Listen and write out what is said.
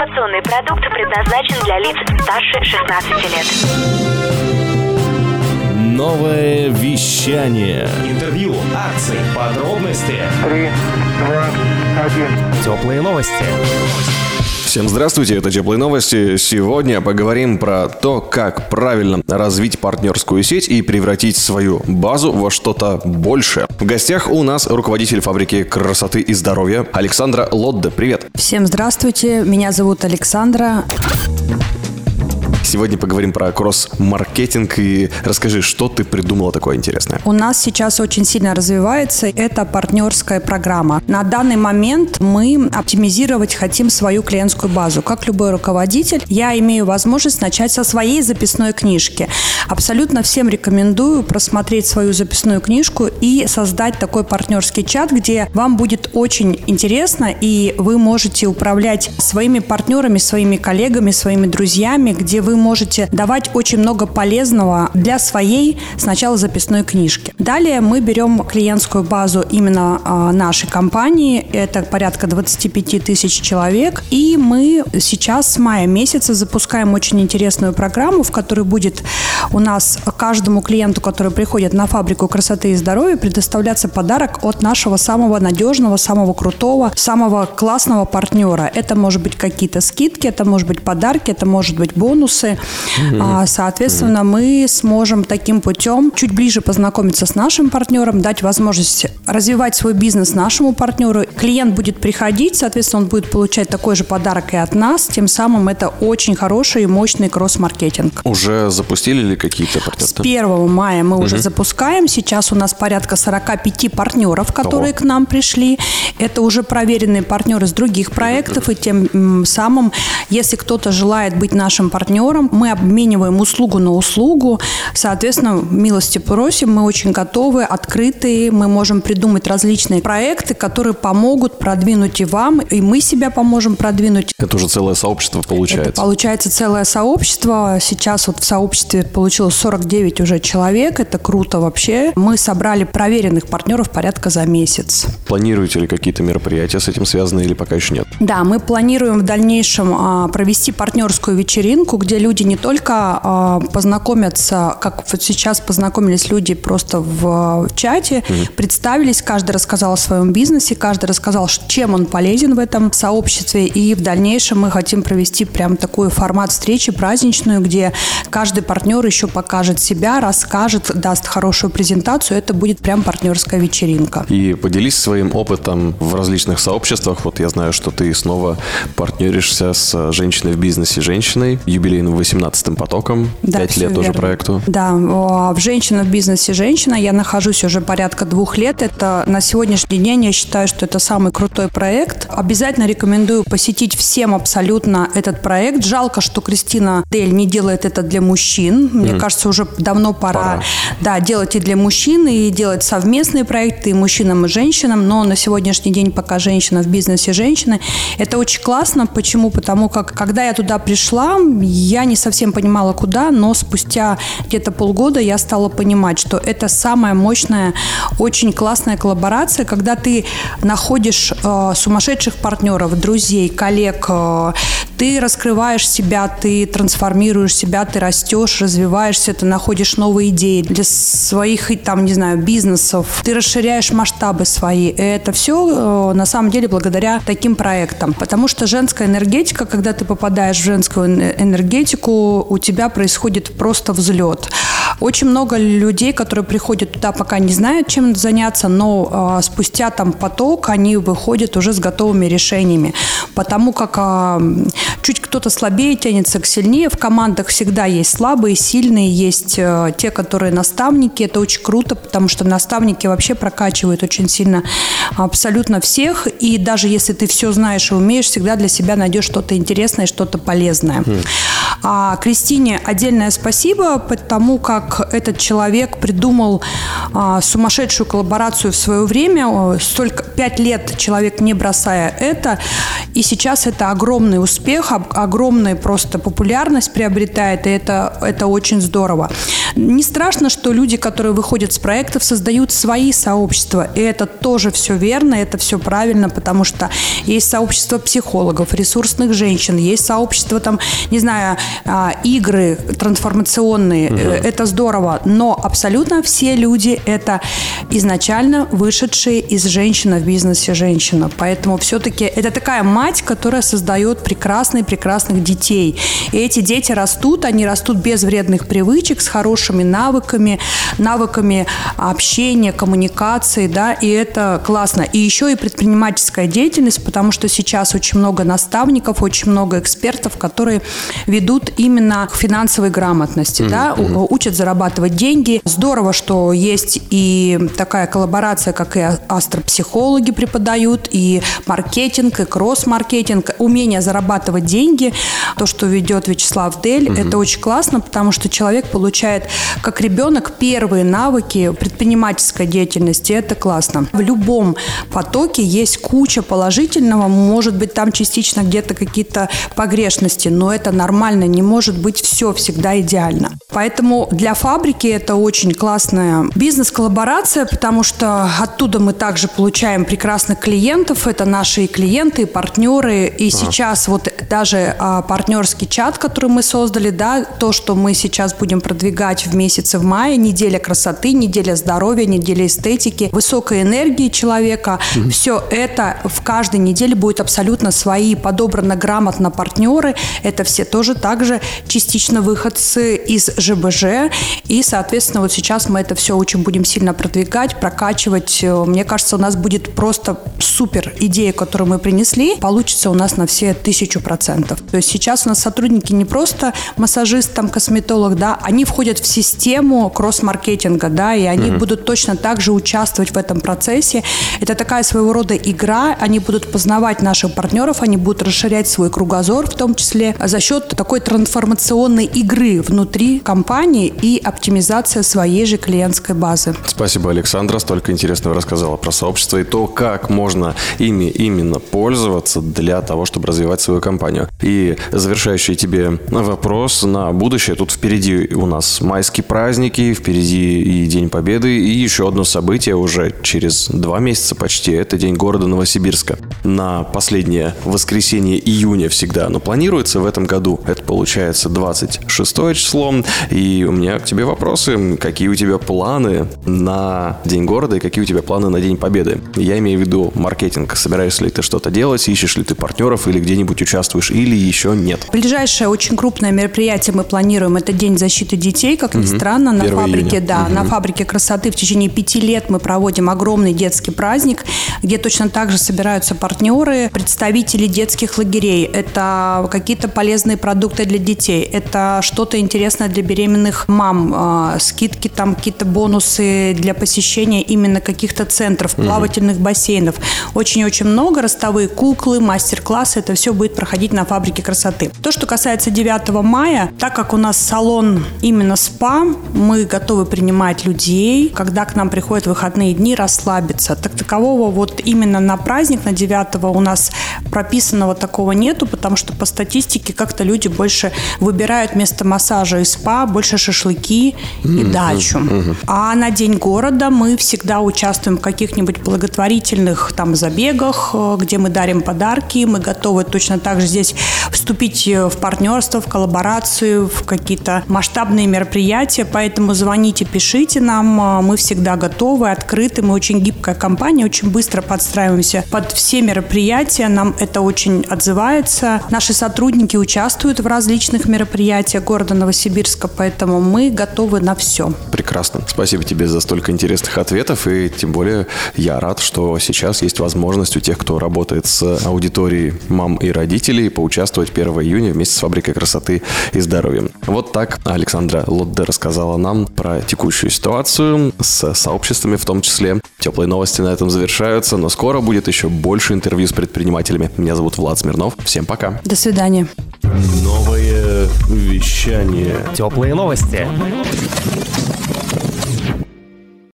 Информационный продукт предназначен для лиц старше 16 лет. Новое вещание. Интервью, акции, подробности. Три, два, один. Теплые новости. Всем здравствуйте, это Теплые новости. Сегодня поговорим про то, как правильно развить партнерскую сеть и превратить свою базу во что-то большее. В гостях у нас руководитель фабрики красоты и здоровья Александра Лодде. Привет. Всем здравствуйте, меня зовут Александра. Сегодня поговорим про кросс-маркетинг и расскажи, что ты придумала такое интересное. У нас сейчас очень сильно развивается эта партнерская программа. На данный момент мы оптимизировать хотим свою клиентскую базу. Как любой руководитель, я имею возможность начать со своей записной книжки. Абсолютно всем рекомендую просмотреть свою записную книжку и создать такой партнерский чат, где вам будет очень интересно, и вы можете управлять своими партнерами, своими коллегами, своими друзьями, где вы можете давать очень много полезного для своей сначала записной книжки. Далее мы берем клиентскую базу именно э, нашей компании, это порядка 25 тысяч человек, и мы сейчас с мая месяца запускаем очень интересную программу, в которой будет у нас каждому клиенту, который приходит на фабрику красоты и здоровья, предоставляться подарок от нашего самого надежного, самого крутого, самого классного партнера. Это может быть какие-то скидки, это может быть подарки, это может быть бонусы, а, соответственно, мы сможем таким путем чуть ближе познакомиться с нашим партнером, дать возможность развивать свой бизнес нашему партнеру. Клиент будет приходить, соответственно, он будет получать такой же подарок и от нас. Тем самым это очень хороший и мощный кросс-маркетинг. Уже запустили ли какие-то партнерства? С 1 мая мы уже запускаем. Сейчас у нас порядка 45 партнеров, которые Ого. к нам пришли. Это уже проверенные партнеры с других проектов. И тем самым, если кто-то желает быть нашим партнером, мы обмениваем услугу на услугу. Соответственно, милости просим, мы очень готовы, открытые, мы можем придумать различные проекты, которые помогут продвинуть и вам, и мы себя поможем продвинуть. Это уже целое сообщество получается. Это получается целое сообщество. Сейчас вот в сообществе получилось 49 уже человек. Это круто вообще. Мы собрали проверенных партнеров порядка за месяц. Планируете ли какие-то мероприятия с этим связаны или пока еще нет? Да, мы планируем в дальнейшем а, провести партнерскую вечеринку, где люди не только а, познакомятся, как вот сейчас познакомились люди просто в, в чате, представились, каждый рассказал о своем бизнесе, каждый рассказал, чем он полезен в этом сообществе, и в дальнейшем мы хотим провести прям такой формат встречи праздничную, где каждый партнер еще покажет себя, расскажет, даст хорошую презентацию, это будет прям партнерская вечеринка. И поделись своим опытом в различных сообществах. Вот я знаю, что ты снова партнеришься с женщиной в бизнесе женщиной, юбилейным 18-м потоком, Да, пять всё лет тоже верно. проекту. Да, в «Женщина в бизнесе женщина» я нахожусь уже порядка двух лет. Это на сегодняшний день я считаю, что это самый крутой проект. Обязательно рекомендую посетить всем абсолютно этот проект. Жалко, что Кристина Дель не делает это для мужчин. Мне кажется, уже давно пора, Пора. Да, делать и для мужчин, и делать совместные проекты и мужчинам, и женщинам. Но на сегодняшний день пока «Женщина в бизнесе женщины» это очень классно. Почему? Потому как, когда я туда пришла, я не совсем понимала, куда, но спустя где-то полгода я стала понимать, что это самая мощная, очень классная коллаборация, когда ты находишь э, сумасшедших партнеров, друзей, коллег, э, ты раскрываешь себя, ты трансформируешь себя, ты растешь, развиваешься, ты находишь новые идеи для своих, там, не знаю, бизнесов, ты расширяешь масштабы свои. И это все на самом деле благодаря таким проектам. Потому что женская энергетика, когда ты попадаешь в женскую эн- энергетику, у тебя происходит просто взлет. Очень много людей, которые приходят туда, пока не знают, чем заняться, но э, спустя там поток они выходят уже с готовыми решениями. Потому как э, чуть кто-то слабее тянется к сильнее. В командах всегда есть слабые, сильные, есть э, те, которые наставники. Это очень круто, потому что наставники вообще прокачивают очень сильно абсолютно всех. И даже если ты все знаешь и умеешь, всегда для себя найдешь что-то интересное, что-то полезное. А Кристине отдельное спасибо, потому как этот человек придумал а, сумасшедшую коллаборацию в свое время. Столько, пять лет человек не бросая это, и сейчас это огромный успех, огромная просто популярность приобретает, и это, это очень здорово. Не страшно, что люди, которые выходят с проектов, создают свои сообщества, и это тоже все верно, это все правильно, потому что есть сообщество психологов, ресурсных женщин, есть сообщество там, не знаю, а, игры трансформационные, Э, это здорово, но абсолютно все люди это изначально вышедшие из женщины в бизнесе женщина, поэтому все-таки это такая мать, которая создает прекрасных-прекрасных детей, и эти дети растут, они растут без вредных привычек, с хорошими навыками, навыками общения, коммуникации, да, и это классно. И еще и предпринимательская деятельность, потому что сейчас очень много наставников, очень много экспертов, которые ведут именно к финансовой грамотности, да, у- учат зарабатывать деньги. Здорово, что есть и такая коллаборация, как и астропсихологи преподают, и маркетинг, и кросс-маркетинг, умение зарабатывать деньги, то, что ведет Вячеслав Дель, это очень классно, потому что человек получает, как ребенок, первые навыки предпринимательской деятельности, это классно. В любом потоке есть куча положительного, может быть, там частично где-то какие-то погрешности, но это нормально, не может быть все всегда идеально. Поэтому для фабрики это очень классная бизнес-коллаборация, потому что оттуда мы также получаем прекрасных клиентов, это наши клиенты, и партнеры, и сейчас вот даже а, партнерский чат, который мы создали, да, то, что мы сейчас будем продвигать в месяце в мае, неделя красоты, неделя здоровья, неделя эстетики, высокой энергии человека, все это в каждой неделе будет абсолютно свои, подобрано грамотно партнеры, это все тоже также частично выходцы из ЖБЖ, и, соответственно, вот сейчас мы это все очень будем сильно продвигать, прокачивать. Э, Мне кажется, у нас будет просто супер идея, которую мы принесли, получится у нас на все тысячу процентов. То есть сейчас у нас сотрудники не просто массажист, там, косметолог, да, они входят в систему кросс-маркетинга, да, и они будут точно так же участвовать в этом процессе. Это такая своего рода игра, они будут познавать наших партнеров, они будут расширять свой кругозор, в том числе за счет такой трансформационной игры внутри компании и оптимизация своей же клиентской базы. Спасибо, Александра. Столько интересного рассказала про сообщество и то, как можно ими именно пользоваться для того, чтобы развивать свою компанию. И завершающий тебе вопрос на будущее. Тут впереди у нас майские праздники, впереди и День Победы, и еще одно событие уже через два месяца почти. Это День города Новосибирска. На последнее воскресенье июня всегда оно планируется в этом году. Это получается 26 число. И у меня к тебе вопросы. Какие у тебя планы на День города и какие у тебя планы на День Победы? Я имею в виду маркетинг. Собираешься ли ты что-то делать? Ищешь ли ты партнеров или где-нибудь участвуешь? Или еще нет? Ближайшее очень крупное мероприятие мы планируем. Это День защиты детей, как ни странно, на 1 фабрике, июня. да, на фабрике красоты в течение пяти лет мы проводим огромный детский праздник, где точно так же собираются партнеры, представители детских лагерей. Это какие-то полезные продукты для детей. Это что-то интересное для беременных мам. а, Скидки, там какие-то бонусы для посещения именно каких-то центров, плавательных бассейнов. Очень-очень много. Ростовые куклы, мастер-классы. Это все будет проходить на фабрике красоты. То, что касается 9 мая, так как у нас салон именно спа, мы готовы принимать людей, когда к нам приходят выходные дни, расслабиться. Так такового вот именно на праздник, на 9 у нас прописанного такого нету, потому что по статистике как-то люди больше выбирают вместо массажа и спа больше шашлыки и дачу. А на День города мы всегда участвуем в каких-нибудь благотворительных там забегах, э, где мы дарим подарки. Мы готовы точно так же здесь вступить э, в партнерство, в коллаборацию, в какие-то масштабные мероприятия. Поэтому звоните, пишите нам. Э, Мы всегда готовы, открыты. Мы очень гибкая компания, очень быстро подстраиваемся под все мероприятия. Нам это очень отзывается. Наши сотрудники участвуют в различных мероприятиях города Новосибирска, поэтому мы готовы на все. Прекрасно. Спасибо тебе за столько интересных ответов. И тем более я рад, что сейчас есть возможность у тех, кто работает с аудиторией мам и родителей, поучаствовать 1 июня вместе с фабрикой красоты и здоровья. Вот так Александра Лотде рассказала нам про текущую ситуацию с сообществами в том числе. Теплые новости на этом завершаются, но скоро будет еще больше интервью с предпринимателями. Меня зовут Влад Смирнов. Всем пока. До свидания. Новое вещание. Теплые новости.